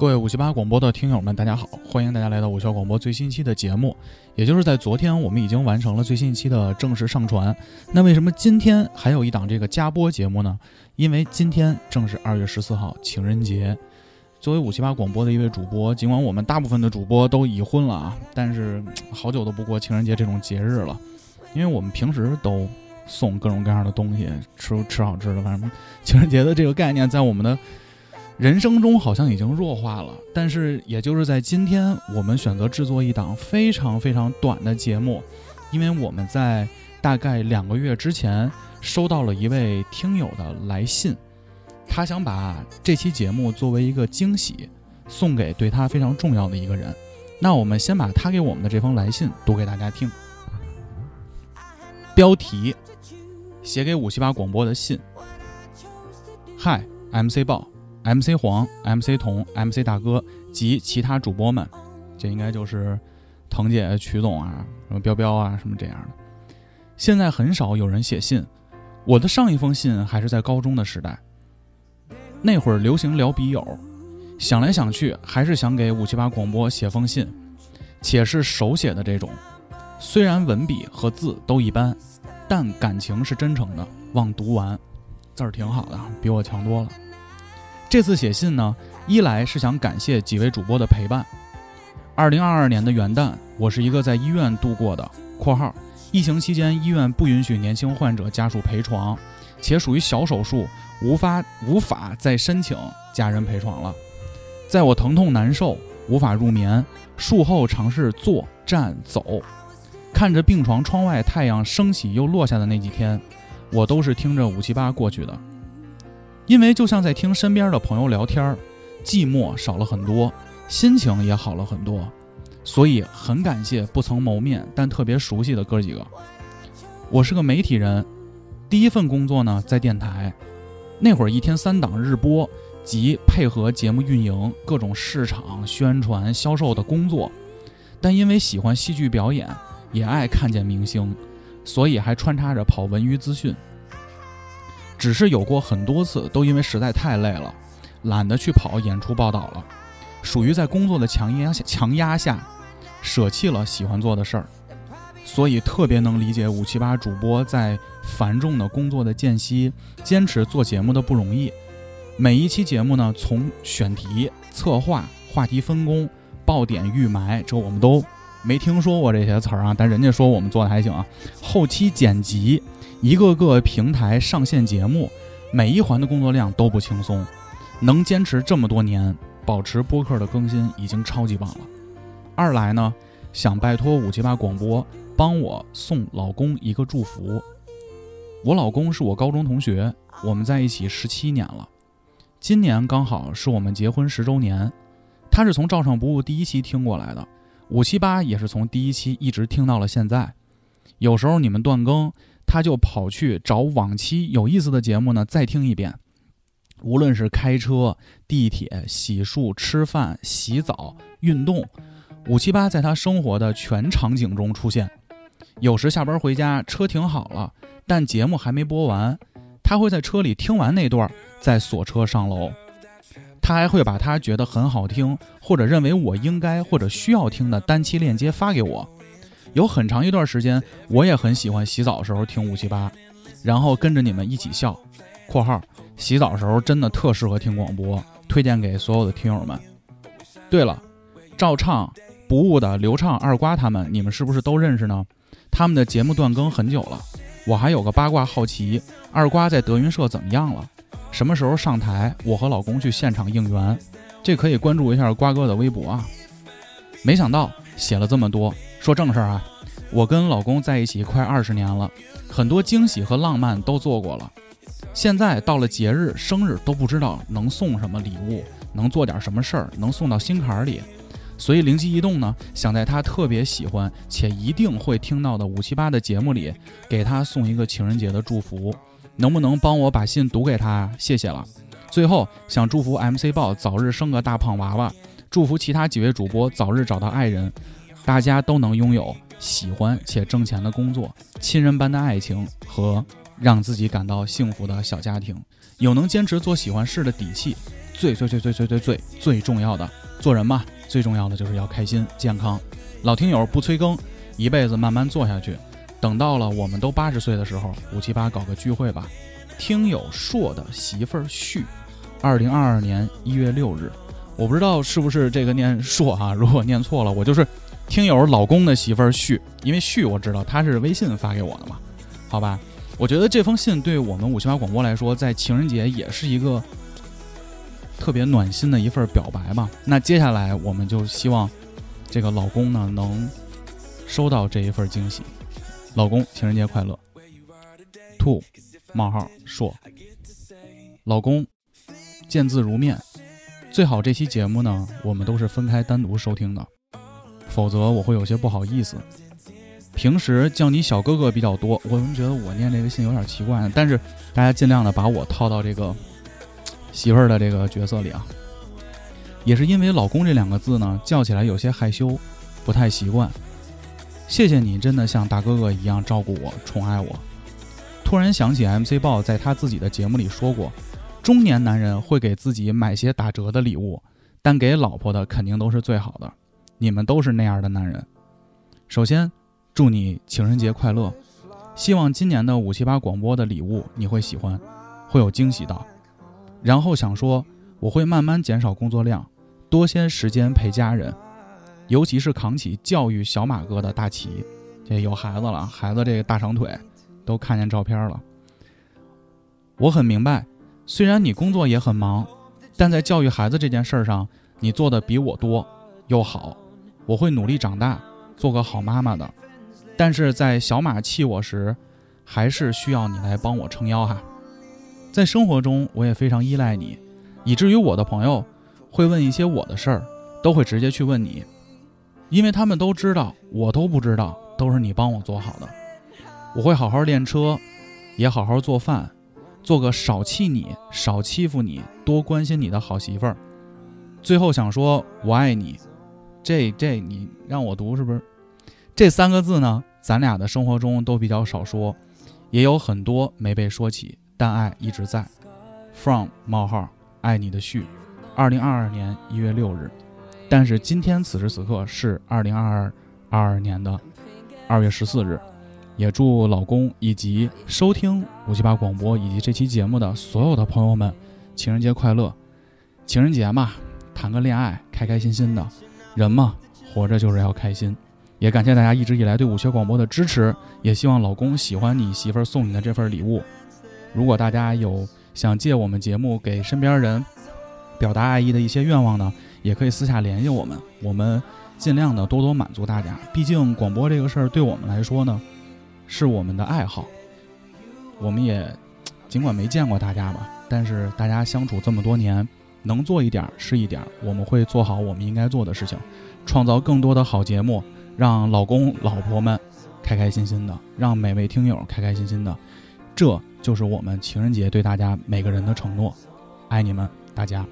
各位五七八广播的听友们，大家好！欢迎大家来到五七广播最新一期的节目。也就是在昨天，我们已经完成了最新一期的正式上传。那为什么今天还有一档这个加播节目呢？因为今天正是二月十四号情人节。作为五七八广播的一位主播，尽管我们大部分的主播都已婚了啊，但是好久都不过情人节这种节日了。因为我们平时都送各种各样的东西，吃吃好吃的，反正情人节的这个概念在我们的。人生中好像已经弱化了，但是也就是在今天，我们选择制作一档非常非常短的节目，因为我们在大概两个月之前收到了一位听友的来信，他想把这期节目作为一个惊喜，送给对他非常重要的一个人。那我们先把他给我们的这封来信读给大家听。标题：写给五七八广播的信。嗨，MC 报。MC 黄、MC 童、MC 大哥及其他主播们，这应该就是腾姐、曲总啊，什么彪彪啊，什么这样的。现在很少有人写信，我的上一封信还是在高中的时代，那会儿流行聊笔友，想来想去，还是想给五七八广播写封信，且是手写的这种。虽然文笔和字都一般，但感情是真诚的。望读完，字儿挺好的，比我强多了。这次写信呢，一来是想感谢几位主播的陪伴。二零二二年的元旦，我是一个在医院度过的（括号疫情期间医院不允许年轻患者家属陪床，且属于小手术，无法无法再申请家人陪床了）。在我疼痛难受、无法入眠、术后尝试坐、站、走，看着病床窗外太阳升起又落下的那几天，我都是听着五七八过去的。因为就像在听身边的朋友聊天儿，寂寞少了很多，心情也好了很多，所以很感谢不曾谋面但特别熟悉的哥几个。我是个媒体人，第一份工作呢在电台，那会儿一天三档日播及配合节目运营各种市场宣传销售的工作，但因为喜欢戏剧表演，也爱看见明星，所以还穿插着跑文娱资讯。只是有过很多次，都因为实在太累了，懒得去跑演出报道了，属于在工作的强压下强压下，舍弃了喜欢做的事儿，所以特别能理解五七八主播在繁重的工作的间隙坚持做节目的不容易。每一期节目呢，从选题、策划、话题分工、爆点、预埋，这我们都没听说过这些词儿啊，但人家说我们做的还行啊。后期剪辑。一个个平台上线节目，每一环的工作量都不轻松，能坚持这么多年，保持播客的更新已经超级棒了。二来呢，想拜托五七八广播帮我送老公一个祝福。我老公是我高中同学，我们在一起十七年了，今年刚好是我们结婚十周年。他是从照常不误第一期听过来的，五七八也是从第一期一直听到了现在。有时候你们断更。他就跑去找往期有意思的节目呢，再听一遍。无论是开车、地铁、洗漱、吃饭、洗澡、运动，五七八在他生活的全场景中出现。有时下班回家，车停好了，但节目还没播完，他会在车里听完那段，再锁车上楼。他还会把他觉得很好听，或者认为我应该或者需要听的单期链接发给我。有很长一段时间，我也很喜欢洗澡的时候听五七八，然后跟着你们一起笑。（括号洗澡时候真的特适合听广播，推荐给所有的听友们。）对了，照唱不误的刘畅、二瓜他们，你们是不是都认识呢？他们的节目断更很久了。我还有个八卦好奇，二瓜在德云社怎么样了？什么时候上台？我和老公去现场应援。这可以关注一下瓜哥的微博啊。没想到写了这么多。说正事儿啊，我跟老公在一起快二十年了，很多惊喜和浪漫都做过了。现在到了节日、生日都不知道能送什么礼物，能做点什么事儿，能送到心坎里。所以灵机一动呢，想在他特别喜欢且一定会听到的五七八的节目里，给他送一个情人节的祝福。能不能帮我把信读给他？谢谢了。最后想祝福 MC 豹早日生个大胖娃娃，祝福其他几位主播早日找到爱人。大家都能拥有喜欢且挣钱的工作，亲人般的爱情和让自己感到幸福的小家庭，有能坚持做喜欢事的底气，最最最最最最最最重要的。做人嘛，最重要的就是要开心健康。老听友不催更，一辈子慢慢做下去。等到了我们都八十岁的时候，五七八搞个聚会吧。听友硕的媳妇儿旭，二零二二年一月六日，我不知道是不是这个念硕哈，如果念错了，我就是听友老公的媳妇儿旭，因为旭我知道他是微信发给我的嘛，好吧。我觉得这封信对我们五七八广播来说，在情人节也是一个。特别暖心的一份表白吧。那接下来我们就希望这个老公呢能收到这一份惊喜。老公，情人节快乐。兔冒号硕，老公见字如面。最好这期节目呢，我们都是分开单独收听的，否则我会有些不好意思。平时叫你小哥哥比较多，我们觉得我念这个信有点奇怪，但是大家尽量的把我套到这个。媳妇儿的这个角色里啊，也是因为“老公”这两个字呢，叫起来有些害羞，不太习惯。谢谢你，真的像大哥哥一样照顾我、宠爱我。突然想起 MC 豹在他自己的节目里说过，中年男人会给自己买些打折的礼物，但给老婆的肯定都是最好的。你们都是那样的男人。首先，祝你情人节快乐！希望今年的五七八广播的礼物你会喜欢，会有惊喜的。然后想说，我会慢慢减少工作量，多些时间陪家人，尤其是扛起教育小马哥的大旗。这有孩子了，孩子这个大长腿，都看见照片了。我很明白，虽然你工作也很忙，但在教育孩子这件事上，你做的比我多又好。我会努力长大，做个好妈妈的。但是在小马气我时，还是需要你来帮我撑腰哈。在生活中，我也非常依赖你，以至于我的朋友会问一些我的事儿，都会直接去问你，因为他们都知道我都不知道，都是你帮我做好的。我会好好练车，也好好做饭，做个少气你、少欺负你、多关心你的好媳妇儿。最后想说，我爱你。这这你让我读是不是？这三个字呢，咱俩的生活中都比较少说，也有很多没被说起。但爱一直在。From 冒号爱你的序，二零二二年一月六日。但是今天此时此刻是二零二二二年的二月十四日。也祝老公以及收听五七八广播以及这期节目的所有的朋友们情人节快乐！情人节嘛，谈个恋爱，开开心心的。人嘛，活着就是要开心。也感谢大家一直以来对武学广播的支持，也希望老公喜欢你媳妇儿送你的这份礼物。如果大家有想借我们节目给身边人表达爱意的一些愿望呢，也可以私下联系我们，我们尽量的多多满足大家。毕竟广播这个事儿对我们来说呢，是我们的爱好。我们也尽管没见过大家吧，但是大家相处这么多年，能做一点是一点。我们会做好我们应该做的事情，创造更多的好节目，让老公老婆们开开心心的，让每位听友开开心心的。这。就是我们情人节对大家每个人的承诺，爱你们大家。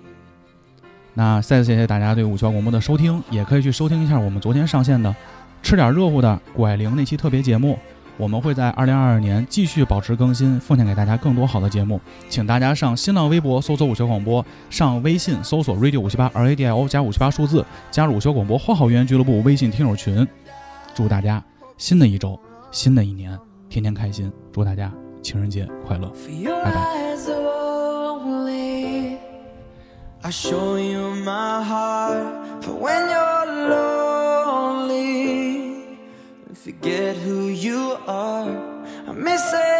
那再次谢谢大家对五七八广播的收听，也可以去收听一下我们昨天上线的《吃点热乎的拐零》那期特别节目。我们会在二零二二年继续保持更新，奉献给大家更多好的节目。请大家上新浪微博搜索五七广播，上微信搜索 radio 五七八 R A D I O 加五七八数字，加入五七广播花好月圆俱乐部微信听友群。祝大家新的一周、新的一年天天开心！祝大家。情人节快乐，拜拜。I show you my heart for when you missing